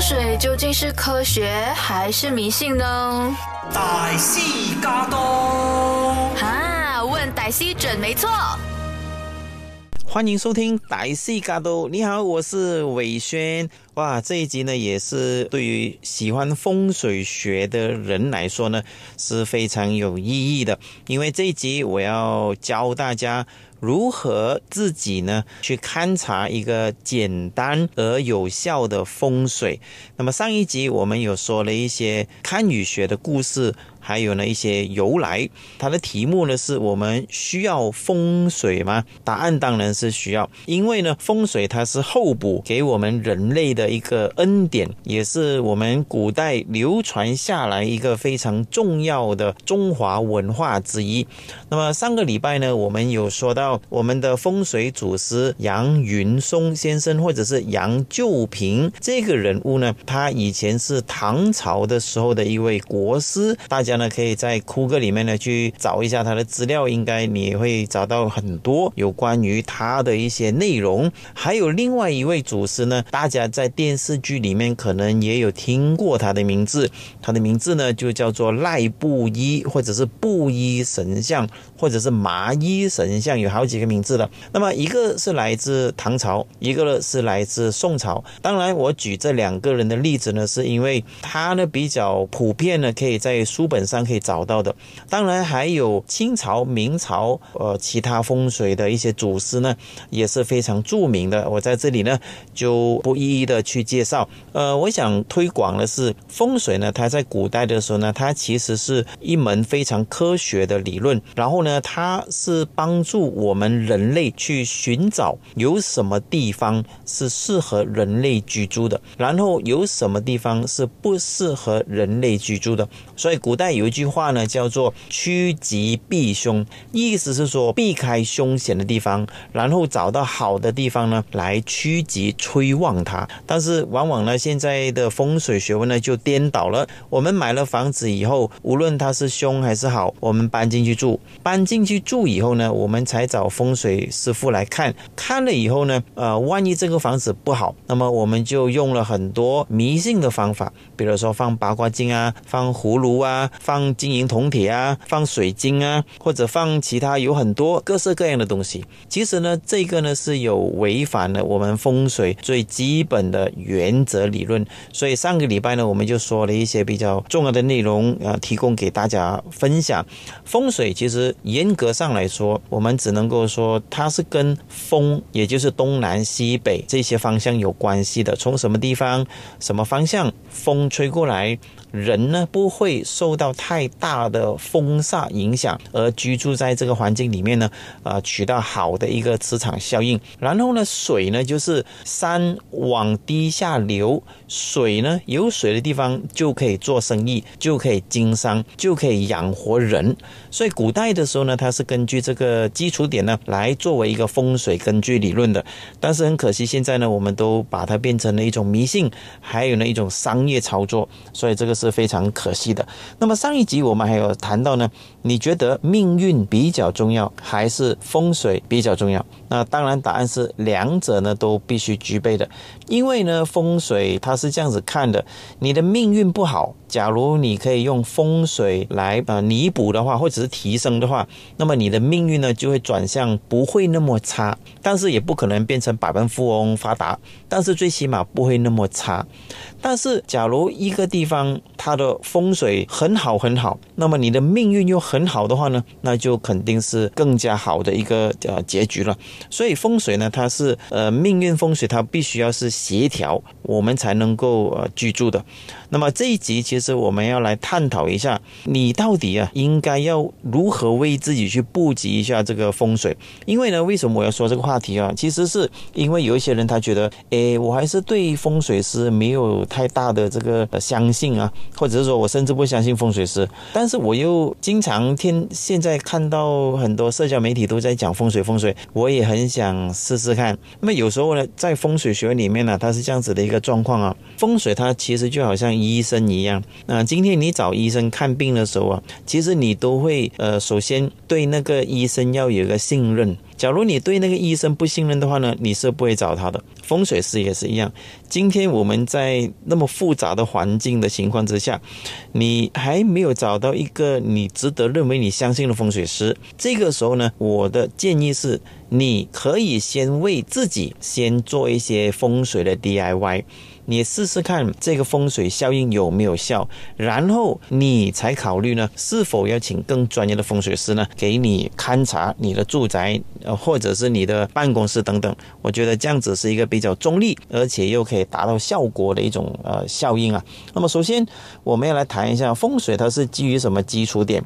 风水究竟是科学还是迷信呢？大西加多，啊，问歹西准没错。欢迎收听大戏嘎都，你好，我是伟轩。哇，这一集呢也是对于喜欢风水学的人来说呢是非常有意义的，因为这一集我要教大家。如何自己呢去勘察一个简单而有效的风水？那么上一集我们有说了一些堪舆学的故事。还有呢一些由来，它的题目呢是我们需要风水吗？答案当然是需要，因为呢风水它是候补给我们人类的一个恩典，也是我们古代流传下来一个非常重要的中华文化之一。那么上个礼拜呢，我们有说到我们的风水祖师杨云松先生，或者是杨旧平这个人物呢，他以前是唐朝的时候的一位国师，大家。家呢，可以在酷哥里面呢去找一下他的资料，应该你会找到很多有关于他的一些内容。还有另外一位祖师呢，大家在电视剧里面可能也有听过他的名字，他的名字呢就叫做赖布衣，或者是布衣神像，或者是麻衣神像，有好几个名字的。那么一个是来自唐朝，一个呢是来自宋朝。当然，我举这两个人的例子呢，是因为他呢比较普遍呢，可以在书本。上可以找到的，当然还有清朝、明朝，呃，其他风水的一些祖师呢，也是非常著名的。我在这里呢就不一一的去介绍。呃，我想推广的是风水呢，它在古代的时候呢，它其实是一门非常科学的理论。然后呢，它是帮助我们人类去寻找有什么地方是适合人类居住的，然后有什么地方是不适合人类居住的。所以古代。有一句话呢，叫做“趋吉避凶”，意思是说避开凶险的地方，然后找到好的地方呢，来趋吉催旺它。但是往往呢，现在的风水学问呢就颠倒了。我们买了房子以后，无论它是凶还是好，我们搬进去住，搬进去住以后呢，我们才找风水师傅来看。看了以后呢，呃，万一这个房子不好，那么我们就用了很多迷信的方法，比如说放八卦镜啊，放葫芦啊。放金银铜铁啊，放水晶啊，或者放其他有很多各式各样的东西。其实呢，这个呢是有违反了我们风水最基本的原则理论。所以上个礼拜呢，我们就说了一些比较重要的内容啊，提供给大家分享。风水其实严格上来说，我们只能够说它是跟风，也就是东南西北这些方向有关系的。从什么地方、什么方向风吹过来。人呢不会受到太大的风煞影响，而居住在这个环境里面呢，啊，取到好的一个磁场效应。然后呢，水呢就是山往低下流，水呢有水的地方就可以做生意，就可以经商，就可以养活人。所以古代的时候呢，它是根据这个基础点呢来作为一个风水根据理论的。但是很可惜，现在呢，我们都把它变成了一种迷信，还有呢一种商业操作。所以这个。是非常可惜的。那么上一集我们还有谈到呢，你觉得命运比较重要还是风水比较重要？那当然答案是两者呢都必须具备的。因为呢风水它是这样子看的，你的命运不好，假如你可以用风水来呃弥补的话，或者是提升的话，那么你的命运呢就会转向不会那么差，但是也不可能变成百万富翁发达，但是最起码不会那么差。但是假如一个地方，它的风水很好很好，那么你的命运又很好的话呢，那就肯定是更加好的一个呃结局了。所以风水呢，它是呃命运风水，它必须要是协调，我们才能够呃居住的。那么这一集其实我们要来探讨一下，你到底啊应该要如何为自己去布局一下这个风水？因为呢，为什么我要说这个话题啊？其实是因为有一些人他觉得，诶，我还是对风水师没有太大的这个相信啊。或者是说我甚至不相信风水师，但是我又经常听现在看到很多社交媒体都在讲风水风水，我也很想试试看。那么有时候呢，在风水学里面呢，它是这样子的一个状况啊，风水它其实就好像医生一样。那今天你找医生看病的时候啊，其实你都会呃，首先对那个医生要有一个信任。假如你对那个医生不信任的话呢，你是不会找他的。风水师也是一样。今天我们在那么复杂的环境的情况之下，你还没有找到一个你值得认为你相信的风水师，这个时候呢，我的建议是，你可以先为自己先做一些风水的 DIY。你试试看这个风水效应有没有效，然后你才考虑呢是否要请更专业的风水师呢给你勘察你的住宅呃或者是你的办公室等等。我觉得这样子是一个比较中立，而且又可以达到效果的一种呃效应啊。那么首先我们要来谈一下风水，它是基于什么基础点？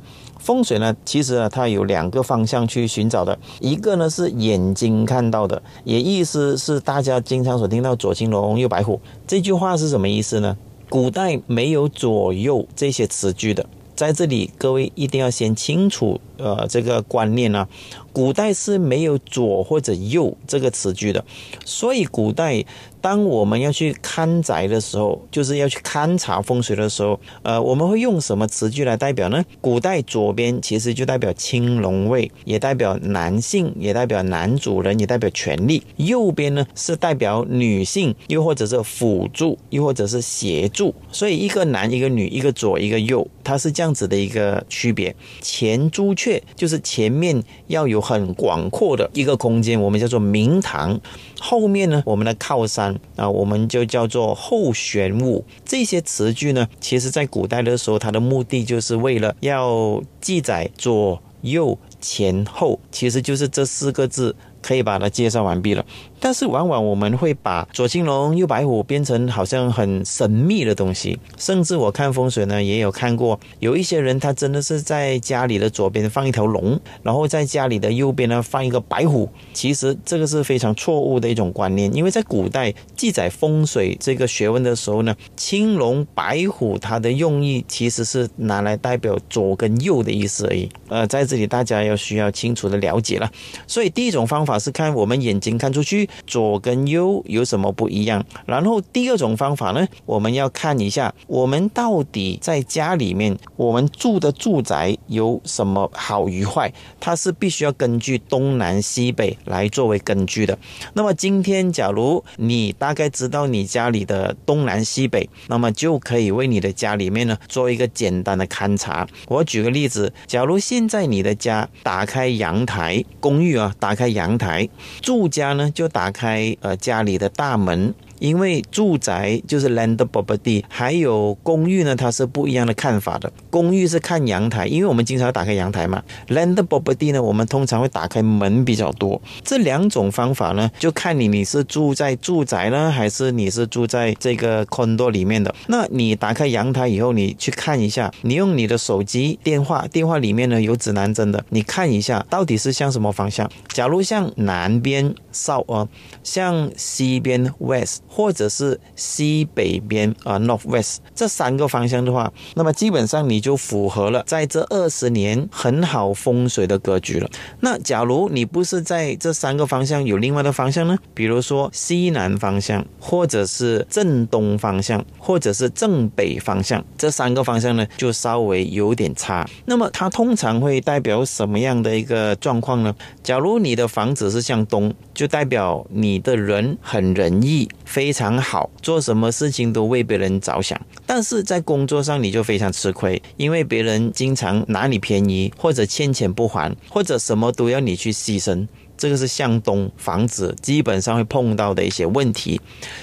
风水呢，其实呢，它有两个方向去寻找的，一个呢是眼睛看到的，也意思是大家经常所听到左青龙右白虎这句话是什么意思呢？古代没有左右这些词句的，在这里各位一定要先清楚呃这个观念呢，古代是没有左或者右这个词句的，所以古代。当我们要去看宅的时候，就是要去勘察风水的时候，呃，我们会用什么词句来代表呢？古代左边其实就代表青龙位，也代表男性，也代表男主人，也代表权力；右边呢是代表女性，又或者是辅助，又或者是协助。所以一个男，一个女，一个左，一个右，它是这样子的一个区别。前朱雀就是前面要有很广阔的一个空间，我们叫做明堂；后面呢，我们的靠山。啊，我们就叫做后玄武。这些词句呢，其实在古代的时候，它的目的就是为了要记载左右前后，其实就是这四个字，可以把它介绍完毕了。但是往往我们会把左青龙右白虎变成好像很神秘的东西，甚至我看风水呢，也有看过有一些人他真的是在家里的左边放一条龙，然后在家里的右边呢放一个白虎。其实这个是非常错误的一种观念，因为在古代记载风水这个学问的时候呢，青龙白虎它的用意其实是拿来代表左跟右的意思而已。呃，在这里大家要需要清楚的了解了。所以第一种方法是看我们眼睛看出去。左跟右有什么不一样？然后第二种方法呢，我们要看一下我们到底在家里面我们住的住宅有什么好与坏，它是必须要根据东南西北来作为根据的。那么今天假如你大概知道你家里的东南西北，那么就可以为你的家里面呢做一个简单的勘察。我举个例子，假如现在你的家打开阳台，公寓啊，打开阳台，住家呢就打。开呃家里的大门。因为住宅就是 land property，还有公寓呢，它是不一样的看法的。公寓是看阳台，因为我们经常要打开阳台嘛。land property 呢，我们通常会打开门比较多。这两种方法呢，就看你你是住在住宅呢，还是你是住在这个 condo 里面的。那你打开阳台以后，你去看一下，你用你的手机电话，电话里面呢有指南针的，你看一下到底是向什么方向。假如向南边 south 啊，向西边 west。或者是西北边啊，northwest 这三个方向的话，那么基本上你就符合了在这二十年很好风水的格局了。那假如你不是在这三个方向有另外的方向呢？比如说西南方向，或者是正东方向，或者是正北方向，这三个方向呢就稍微有点差。那么它通常会代表什么样的一个状况呢？假如你的房子是向东，就代表你的人很仁义，非。非常好，做什么事情都为别人着想，但是在工作上你就非常吃亏，因为别人经常拿你便宜，或者欠钱不还，或者什么都要你去牺牲。这个是向东房子基本上会碰到的一些问题。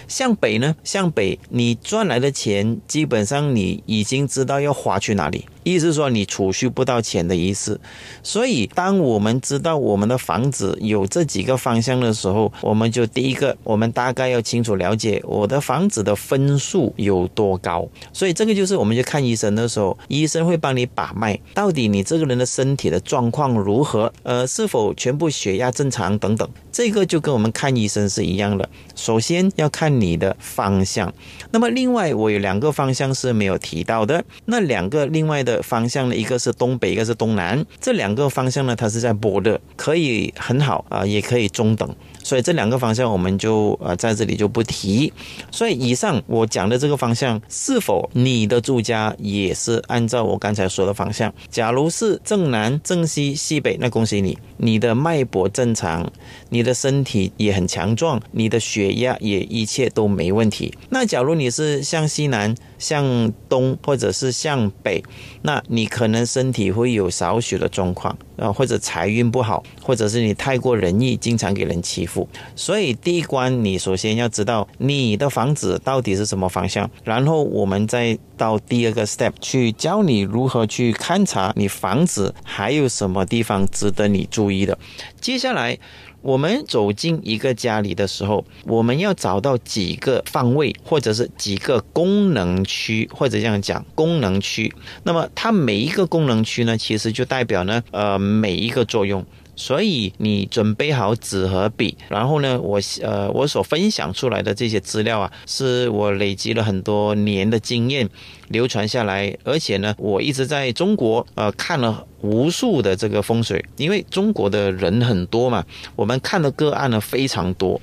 向北呢？向北你赚来的钱，基本上你已经知道要花去哪里。意思是说你储蓄不到钱的意思，所以当我们知道我们的房子有这几个方向的时候，我们就第一个，我们大概要清楚了解我的房子的分数有多高。所以这个就是我们去看医生的时候，医生会帮你把脉，到底你这个人的身体的状况如何，呃，是否全部血压正常等等。这个就跟我们看医生是一样的，首先要看你的方向。那么另外我有两个方向是没有提到的，那两个另外的。的方向呢，一个是东北，一个是东南，这两个方向呢，它是在波的，可以很好啊，也可以中等。所以这两个方向我们就呃在这里就不提。所以以上我讲的这个方向，是否你的住家也是按照我刚才说的方向？假如是正南、正西、西北，那恭喜你，你的脉搏正常，你的身体也很强壮，你的血压也一切都没问题。那假如你是向西南、向东或者是向北，那你可能身体会有少许的状况啊，或者财运不好，或者是你太过仁义，经常给人欺负。所以第一关，你首先要知道你的房子到底是什么方向，然后我们再到第二个 step 去教你如何去勘察你房子还有什么地方值得你注意的。接下来。我们走进一个家里的时候，我们要找到几个方位，或者是几个功能区，或者这样讲功能区。那么它每一个功能区呢，其实就代表呢，呃，每一个作用。所以你准备好纸和笔，然后呢，我呃，我所分享出来的这些资料啊，是我累积了很多年的经验流传下来，而且呢，我一直在中国呃看了。无数的这个风水，因为中国的人很多嘛，我们看的个案呢非常多，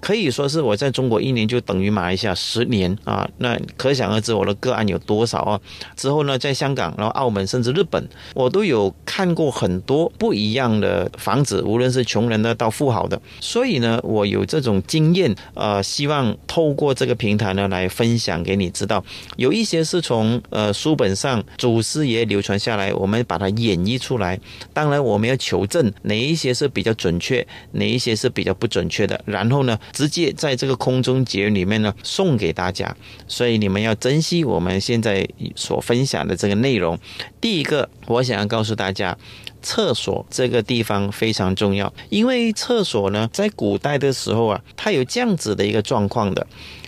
可以说是我在中国一年就等于马来西亚十年啊，那可想而知我的个案有多少啊。之后呢，在香港、然后澳门甚至日本，我都有看过很多不一样的房子，无论是穷人的到富豪的，所以呢，我有这种经验，呃，希望透过这个平台呢来分享给你知道，有一些是从呃书本上祖师爷流传下来，我们把它演。绎出来，当然我们要求证哪一些是比较准确，哪一些是比较不准确的，然后呢，直接在这个空中节里面呢送给大家。所以你们要珍惜我们现在所分享的这个内容。第一个，我想要告诉大家，厕所这个地方非常重要，因为厕所呢，在古代的时候啊，它有这样子的一个状况的。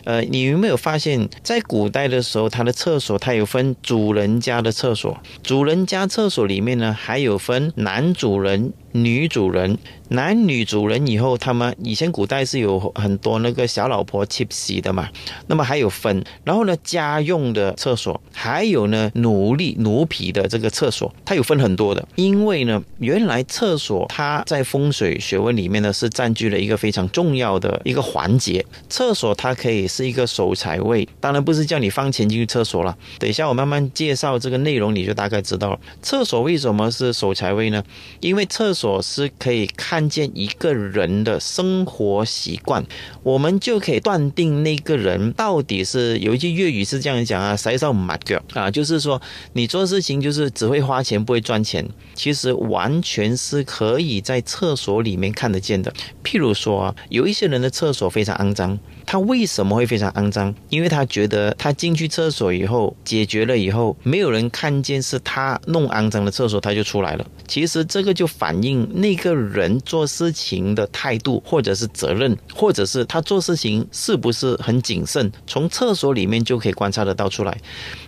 呃，你有没有发现，在古代的时候，它的厕所它有分主人家的厕所，主人家厕所里面呢，还有分男主人。女主人、男女主人以后，他们以前古代是有很多那个小老婆去洗的嘛。那么还有分，然后呢，家用的厕所，还有呢，奴隶、奴婢的这个厕所，它有分很多的。因为呢，原来厕所它在风水学问里面呢，是占据了一个非常重要的一个环节。厕所它可以是一个守财位，当然不是叫你放钱进去厕所了。等一下我慢慢介绍这个内容，你就大概知道了。厕所为什么是守财位呢？因为厕所所是可以看见一个人的生活习惯，我们就可以断定那个人到底是有一句粤语是这样讲啊，塞上马脚啊，就是说你做事情就是只会花钱不会赚钱，其实完全是可以在厕所里面看得见的。譬如说，有一些人的厕所非常肮脏。他为什么会非常肮脏？因为他觉得他进去厕所以后解决了以后，没有人看见是他弄肮脏的厕所，他就出来了。其实这个就反映那个人做事情的态度，或者是责任，或者是他做事情是不是很谨慎，从厕所里面就可以观察得到出来。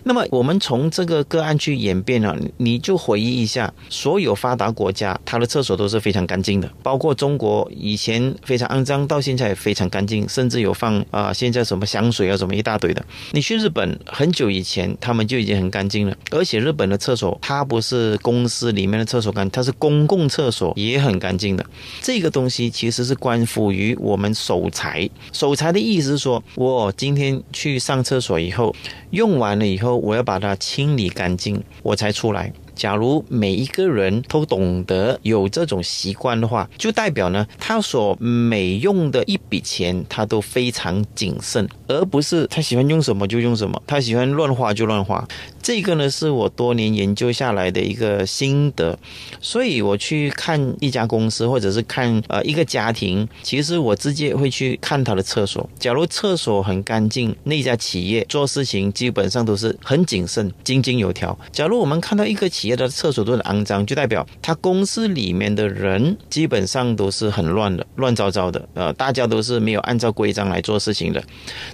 那么我们从这个个案去演变啊，你就回忆一下，所有发达国家它的厕所都是非常干净的，包括中国以前非常肮脏，到现在也非常干净，甚至有放。啊，现在什么香水啊，什么一大堆的。你去日本很久以前，他们就已经很干净了。而且日本的厕所，它不是公司里面的厕所干，它是公共厕所也很干净的。这个东西其实是关乎于我们守财。守财的意思是说，我今天去上厕所以后，用完了以后，我要把它清理干净，我才出来。假如每一个人都懂得有这种习惯的话，就代表呢，他所每用的一笔钱，他都非常谨慎，而不是他喜欢用什么就用什么，他喜欢乱花就乱花。这个呢，是我多年研究下来的一个心得。所以我去看一家公司，或者是看呃一个家庭，其实我直接会去看他的厕所。假如厕所很干净，那家企业做事情基本上都是很谨慎、井井有条。假如我们看到一个企，别的厕所都很肮脏，就代表他公司里面的人基本上都是很乱的，乱糟糟的。呃，大家都是没有按照规章来做事情的。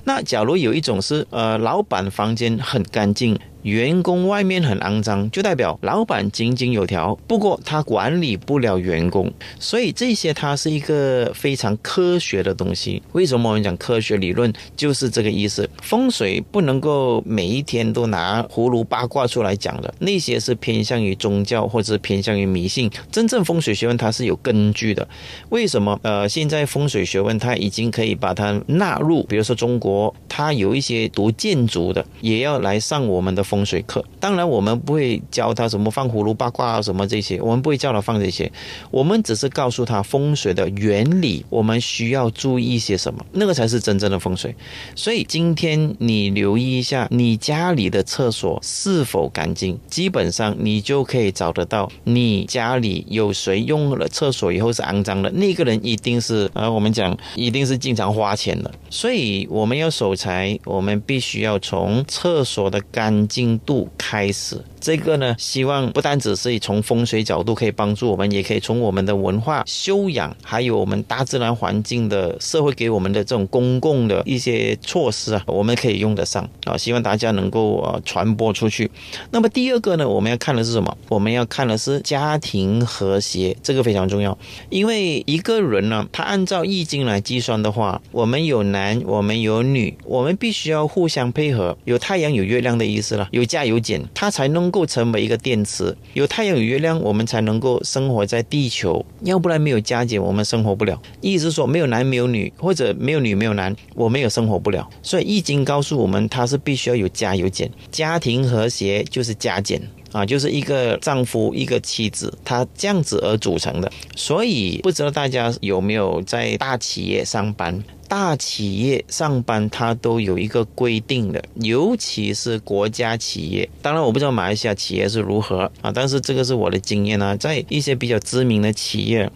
那假如有一种是，呃，老板房间很干净。员工外面很肮脏，就代表老板井井有条，不过他管理不了员工，所以这些它是一个非常科学的东西。为什么我们讲科学理论就是这个意思？风水不能够每一天都拿葫芦八卦出来讲的，那些是偏向于宗教或者偏向于迷信。真正风水学问它是有根据的。为什么？呃，现在风水学问它已经可以把它纳入，比如说中国，它有一些读建筑的也要来上我们的风风水课。当然，我们不会教他什么放葫芦八卦啊什么这些，我们不会教他放这些，我们只是告诉他风水的原理，我们需要注意一些什么，那个才是真正的风水。所以今天你留意一下你家里的厕所是否干净，基本上你就可以找得到你家里有谁用了厕所以后是肮脏的，那个人一定是呃，我们讲一定是经常花钱的。所以我们要守财，我们必须要从厕所的干净度开始。这个呢，希望不单只是从风水角度可以帮助我们，也可以从我们的文化修养，还有我们大自然环境的社会给我们的这种公共的一些措施啊，我们可以用得上啊。希望大家能够呃传播出去。那么第二个呢，我们要看的是什么？我们要看的是家庭和谐，这个非常重要。因为一个人呢，他按照易经来计算的话，我们有男，我们有女，我们必须要互相配合，有太阳有月亮的意思了，有加有减，他才能。构成为一个电池，有太阳有月亮，我们才能够生活在地球，要不然没有加减，我们生活不了。意思说，没有男没有女，或者没有女没有男，我们也生活不了。所以易经告诉我们，它是必须要有加有减，家庭和谐就是加减啊，就是一个丈夫一个妻子，他这样子而组成的。所以不知道大家有没有在大企业上班？大企业上班，它都有一个规定的，尤其是国家企业。当然，我不知道马来西亚企业是如何啊，但是这个是我的经验啊，在一些比较知名的企业，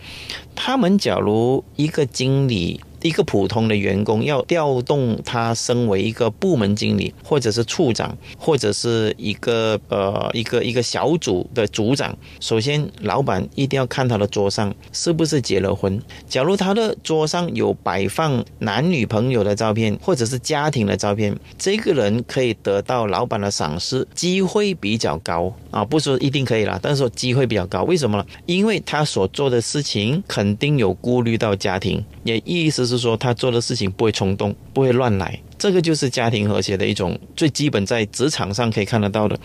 他们假如一个经理。一个普通的员工要调动他升为一个部门经理，或者是处长，或者是一个呃一个一个小组的组长。首先，老板一定要看他的桌上是不是结了婚。假如他的桌上有摆放男女朋友的照片，或者是家庭的照片，这个人可以得到老板的赏识，机会比较高啊。不说一定可以啦，但是说机会比较高。为什么呢？因为他所做的事情肯定有顾虑到家庭，也意思。是说他做的事情不会冲动，不会乱来，这个就是家庭和谐的一种最基本，在职场上可以看得到的。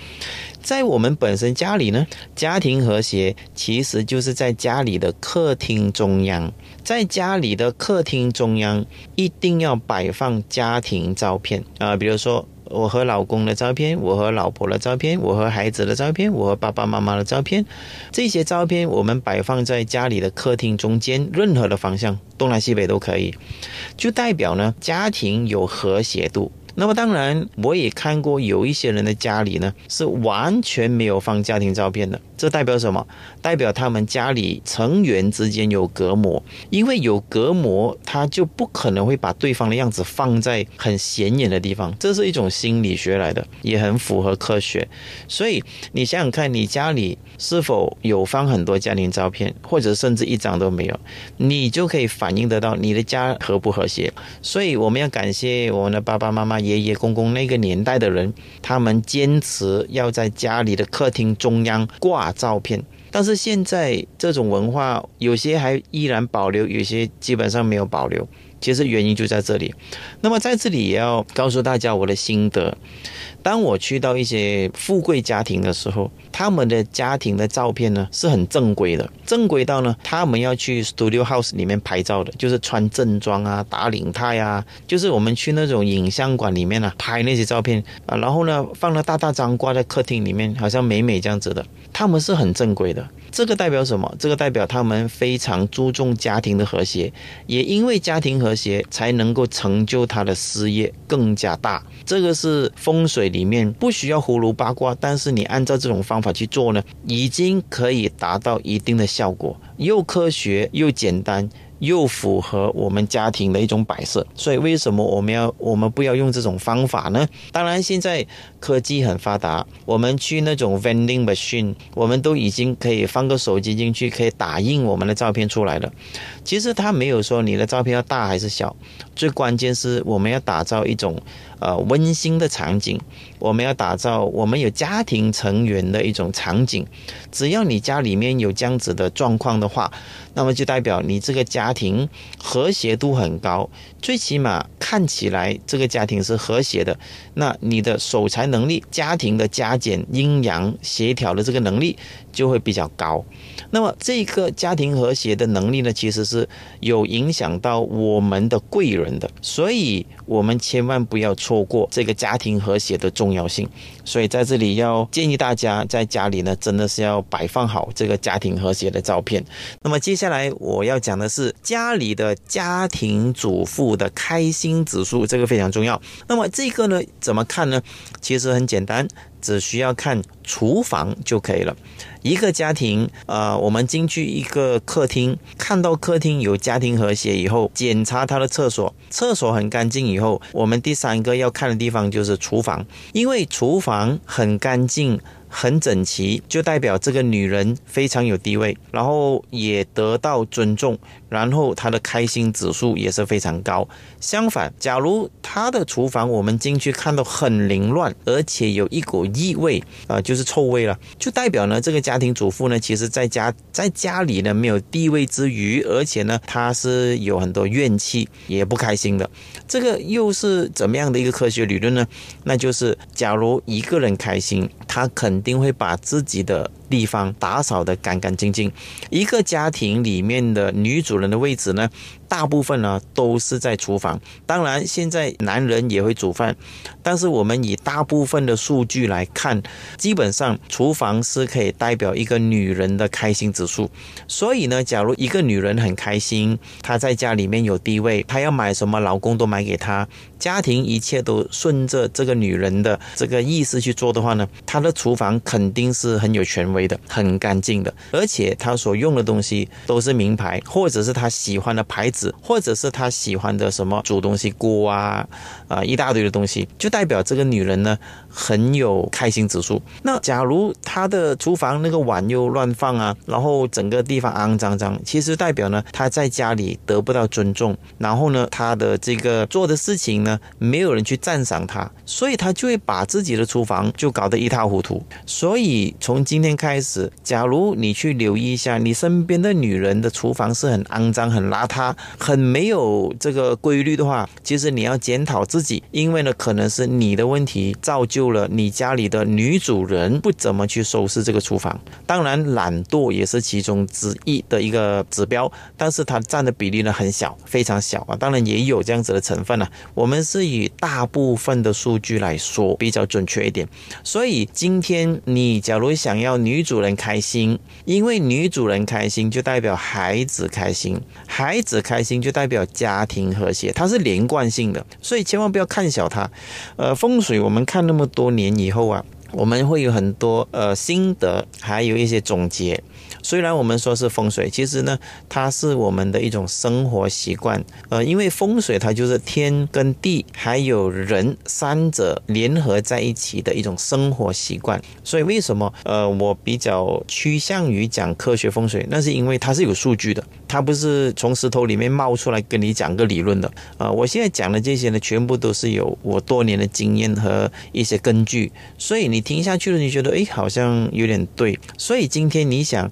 在我们本身家里呢，家庭和谐其实就是在家里的客厅中央，在家里的客厅中央一定要摆放家庭照片啊，比如说。我和老公的照片，我和老婆的照片，我和孩子的照片，我和爸爸妈妈的照片，这些照片我们摆放在家里的客厅中间，任何的方向，东南西北都可以，就代表呢家庭有和谐度。那么当然，我也看过有一些人的家里呢是完全没有放家庭照片的。这代表什么？代表他们家里成员之间有隔膜，因为有隔膜，他就不可能会把对方的样子放在很显眼的地方。这是一种心理学来的，也很符合科学。所以你想想看，你家里是否有放很多家庭照片，或者甚至一张都没有，你就可以反映得到你的家和不和谐。所以我们要感谢我们的爸爸妈妈、爷爷公公那个年代的人，他们坚持要在家里的客厅中央挂。照片，但是现在这种文化有些还依然保留，有些基本上没有保留。其实原因就在这里。那么在这里也要告诉大家我的心得。当我去到一些富贵家庭的时候，他们的家庭的照片呢是很正规的，正规到呢他们要去 studio house 里面拍照的，就是穿正装啊、打领带啊，就是我们去那种影像馆里面啊拍那些照片啊，然后呢放了大大张挂在客厅里面，好像美美这样子的，他们是很正规的。这个代表什么？这个代表他们非常注重家庭的和谐，也因为家庭和谐，才能够成就他的事业更加大。这个是风水里面不需要葫芦八卦，但是你按照这种方法去做呢，已经可以达到一定的效果，又科学又简单。又符合我们家庭的一种摆设，所以为什么我们要我们不要用这种方法呢？当然，现在科技很发达，我们去那种 vending machine，我们都已经可以放个手机进去，可以打印我们的照片出来了。其实他没有说你的照片要大还是小，最关键是我们要打造一种呃温馨的场景，我们要打造我们有家庭成员的一种场景。只要你家里面有这样子的状况的话，那么就代表你这个家庭和谐度很高，最起码看起来这个家庭是和谐的。那你的守财能力、家庭的加减、阴阳协调的这个能力就会比较高。那么这个家庭和谐的能力呢，其实是有影响到我们的贵人的，所以我们千万不要错过这个家庭和谐的重要性。所以在这里要建议大家在家里呢，真的是要摆放好这个家庭和谐的照片。那么接下来我要讲的是家里的家庭主妇的开心指数，这个非常重要。那么这个呢，怎么看呢？其实很简单。只需要看厨房就可以了。一个家庭，呃，我们进去一个客厅，看到客厅有家庭和谐以后，检查他的厕所，厕所很干净以后，我们第三个要看的地方就是厨房，因为厨房很干净。很整齐，就代表这个女人非常有地位，然后也得到尊重，然后她的开心指数也是非常高。相反，假如她的厨房我们进去看到很凌乱，而且有一股异味啊，就是臭味了，就代表呢这个家庭主妇呢，其实在家在家里呢没有地位之余，而且呢她是有很多怨气，也不开心的。这个又是怎么样的一个科学理论呢？那就是假如一个人开心，他肯。定会把自己的。地方打扫的干干净净，一个家庭里面的女主人的位置呢，大部分呢都是在厨房。当然，现在男人也会煮饭，但是我们以大部分的数据来看，基本上厨房是可以代表一个女人的开心指数。所以呢，假如一个女人很开心，她在家里面有地位，她要买什么，老公都买给她，家庭一切都顺着这个女人的这个意思去做的话呢，她的厨房肯定是很有权。为的很干净的，而且他所用的东西都是名牌，或者是他喜欢的牌子，或者是他喜欢的什么煮东西锅啊啊一大堆的东西，就代表这个女人呢很有开心指数。那假如他的厨房那个碗又乱放啊，然后整个地方肮脏脏，其实代表呢他在家里得不到尊重，然后呢他的这个做的事情呢没有人去赞赏他，所以他就会把自己的厨房就搞得一塌糊涂。所以从今天开始，假如你去留意一下，你身边的女人的厨房是很肮脏、很邋遢、很没有这个规律的话，其实你要检讨自己，因为呢，可能是你的问题造就了你家里的女主人不怎么去收拾这个厨房。当然，懒惰也是其中之一的一个指标，但是它占的比例呢很小，非常小啊。当然也有这样子的成分呢。我们是以大部分的数据来说比较准确一点。所以今天你假如想要女主人开心，因为女主人开心就代表孩子开心，孩子开心就代表家庭和谐，它是连贯性的，所以千万不要看小它。呃，风水我们看那么多年以后啊，我们会有很多呃心得，还有一些总结。虽然我们说是风水，其实呢，它是我们的一种生活习惯。呃，因为风水它就是天跟地还有人三者联合在一起的一种生活习惯。所以为什么呃我比较趋向于讲科学风水？那是因为它是有数据的，它不是从石头里面冒出来跟你讲个理论的。呃，我现在讲的这些呢，全部都是有我多年的经验和一些根据。所以你听下去了，你觉得诶好像有点对。所以今天你想。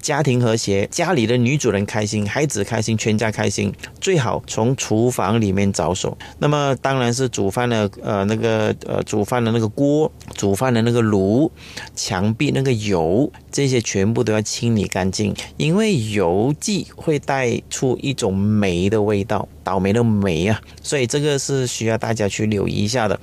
家庭和谐，家里的女主人开心，孩子开心，全家开心，最好从厨房里面着手。那么当然是煮饭的，呃，那个呃，煮饭的那个锅，煮饭的那个炉，墙壁那个油，这些全部都要清理干净，因为油剂会带出一种霉的味道，倒霉的霉啊，所以这个是需要大家去留意一下的。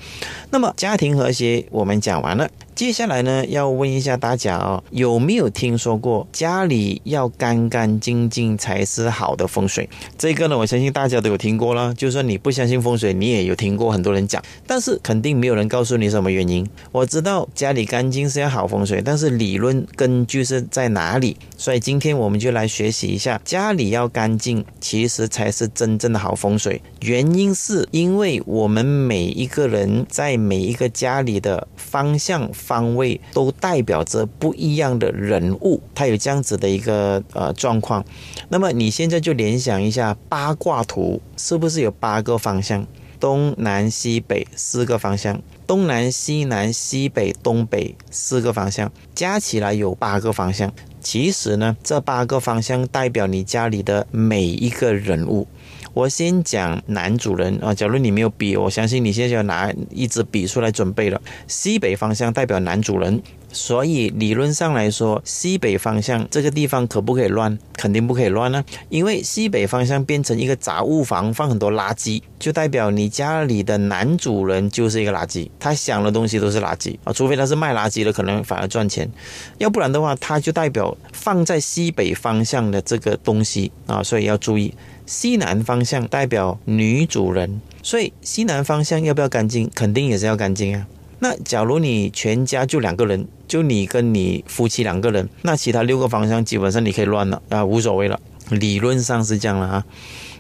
那么家庭和谐我们讲完了。接下来呢，要问一下大家哦，有没有听说过家里要干干净净才是好的风水？这个呢，我相信大家都有听过了。就算你不相信风水，你也有听过很多人讲，但是肯定没有人告诉你什么原因。我知道家里干净是要好风水，但是理论根据是在哪里？所以今天我们就来学习一下，家里要干净，其实才是真正的好风水。原因是因为我们每一个人在每一个家里的方向。方位都代表着不一样的人物，他有这样子的一个呃状况。那么你现在就联想一下八卦图，是不是有八个方向？东南西北四个方向，东南西南西北东北四个方向，加起来有八个方向。其实呢，这八个方向代表你家里的每一个人物。我先讲男主人啊，假如你没有笔，我相信你现在就要拿一支笔出来准备了。西北方向代表男主人。所以理论上来说，西北方向这个地方可不可以乱？肯定不可以乱呢，因为西北方向变成一个杂物房，放很多垃圾，就代表你家里的男主人就是一个垃圾，他想的东西都是垃圾啊，除非他是卖垃圾的，可能反而赚钱，要不然的话，他就代表放在西北方向的这个东西啊，所以要注意。西南方向代表女主人，所以西南方向要不要干净？肯定也是要干净啊。那假如你全家就两个人，就你跟你夫妻两个人，那其他六个方向基本上你可以乱了啊，无所谓了。理论上是这样了啊。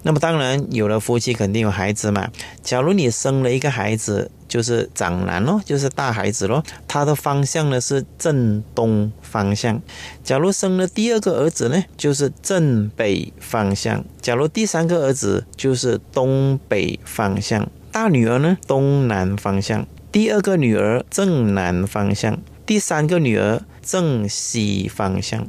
那么当然有了夫妻肯定有孩子嘛。假如你生了一个孩子，就是长男咯，就是大孩子咯，他的方向呢是正东方向。假如生了第二个儿子呢，就是正北方向。假如第三个儿子就是东北方向。大女儿呢，东南方向。第二个女儿正南方向，第三个女儿正西方向，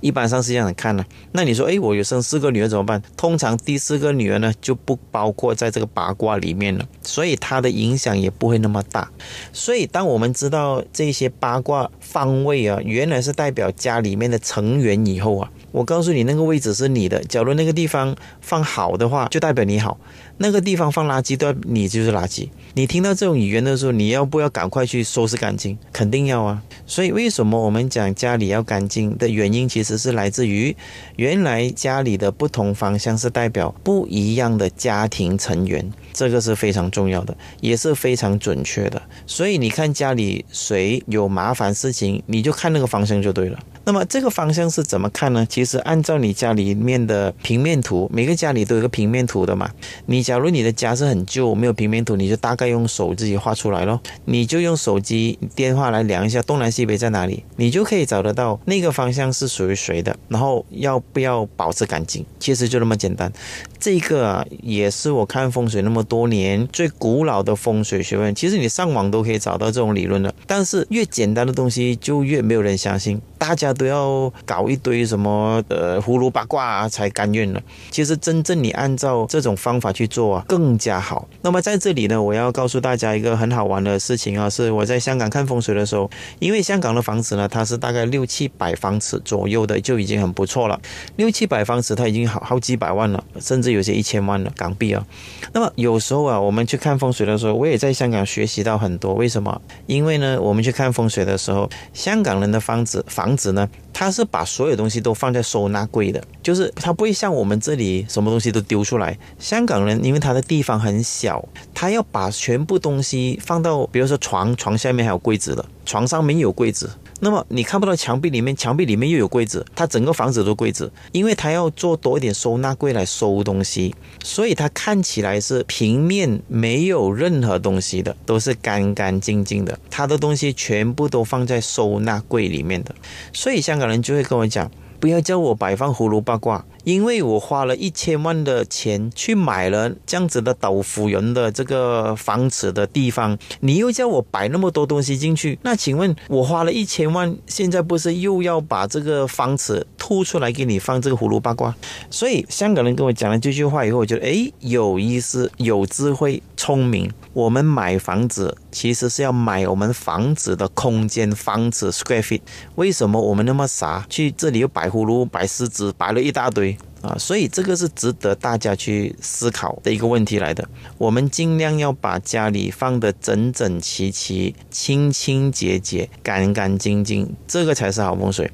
一般上是这样看的。那你说，哎，我有生四个女儿怎么办？通常第四个女儿呢就不包括在这个八卦里面了，所以它的影响也不会那么大。所以当我们知道这些八卦方位啊，原来是代表家里面的成员以后啊，我告诉你那个位置是你的。假如那个地方放好的话，就代表你好；那个地方放垃圾，代表你就是垃圾。你听到这种语言的时候，你要不要赶快去收拾干净？肯定要啊！所以为什么我们讲家里要干净的原因，其实是来自于原来家里的不同方向是代表不一样的家庭成员，这个是非常重要的，也是非常准确的。所以你看家里谁有麻烦事情，你就看那个方向就对了。那么这个方向是怎么看呢？其实按照你家里面的平面图，每个家里都有个平面图的嘛。你假如你的家是很旧，没有平面图，你就大概用手自己画出来咯。你就用手机电话来量一下东南西北在哪里，你就可以找得到那个方向是属于谁的，然后要不要保持干净。其实就那么简单。这个啊，也是我看风水那么多年最古老的风水学问。其实你上网都可以找到这种理论的，但是越简单的东西就越没有人相信。大家都要搞一堆什么呃葫芦八卦才甘愿了。其实真正你按照这种方法去做做啊，更加好。那么在这里呢，我要告诉大家一个很好玩的事情啊，是我在香港看风水的时候，因为香港的房子呢，它是大概六七百方尺左右的，就已经很不错了。六七百方尺，它已经好好几百万了，甚至有些一千万了港币啊。那么有时候啊，我们去看风水的时候，我也在香港学习到很多。为什么？因为呢，我们去看风水的时候，香港人的房子。房子呢，他是把所有东西都放在收纳柜的，就是他不会像我们这里什么东西都丢出来。香港人因为他的地方很小，他要把全部东西放到，比如说床，床下面还有柜子的，床上面有柜子。那么你看不到墙壁里面，墙壁里面又有柜子，它整个房子都柜子，因为它要做多一点收纳柜来收东西，所以它看起来是平面没有任何东西的，都是干干净净的，它的东西全部都放在收纳柜里面的，所以香港人就会跟我讲，不要叫我摆放葫芦八卦。因为我花了一千万的钱去买了这样子的豆腐人的这个房子的地方，你又叫我摆那么多东西进去，那请问我花了一千万，现在不是又要把这个房子吐出来给你放这个葫芦八卦？所以香港人跟我讲了这句话以后，我觉得诶有意思、有智慧、聪明。我们买房子其实是要买我们房子的空间，房子 square feet。为什么我们那么傻，去这里又摆葫芦、摆狮子，摆了一大堆？啊，所以这个是值得大家去思考的一个问题来的。我们尽量要把家里放得整整齐齐、清清洁洁、干干净净，这个才是好风水。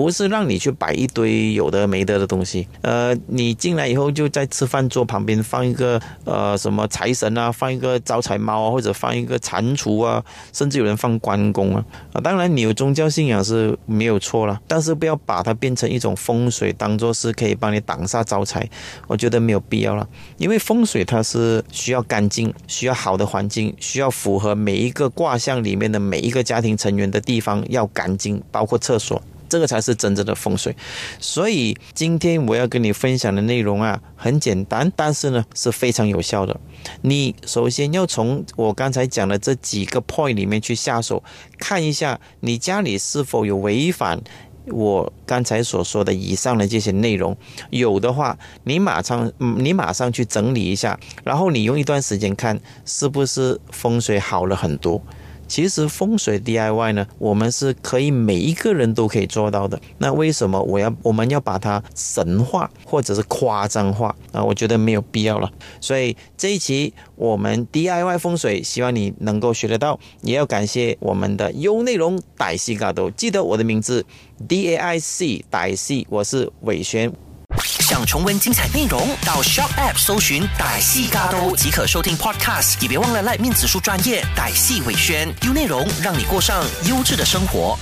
不是让你去摆一堆有的没的的东西，呃，你进来以后就在吃饭桌旁边放一个呃什么财神啊，放一个招财猫啊，或者放一个蟾蜍啊，甚至有人放关公啊啊！当然你有宗教信仰是没有错了，但是不要把它变成一种风水，当做是可以帮你挡煞招财，我觉得没有必要了。因为风水它是需要干净，需要好的环境，需要符合每一个卦象里面的每一个家庭成员的地方要干净，包括厕所。这个才是真正的风水。所以今天我要跟你分享的内容啊，很简单，但是呢是非常有效的。你首先要从我刚才讲的这几个 point 里面去下手，看一下你家里是否有违反。我刚才所说的以上的这些内容，有的话，你马上，你马上去整理一下，然后你用一段时间看，是不是风水好了很多。其实风水 DIY 呢，我们是可以每一个人都可以做到的。那为什么我要我们要把它神化或者是夸张化啊？我觉得没有必要了。所以这一期我们 DIY 风水，希望你能够学得到。也要感谢我们的优内容歹西嘎都，记得我的名字 D A I C 歹西，我是伟轩。想重温精彩内容，到 Shop App 搜寻“歹戏嘎都”即可收听 Podcast。也别忘了赖面子书专业“歹戏伟轩”，优内容让你过上优质的生活。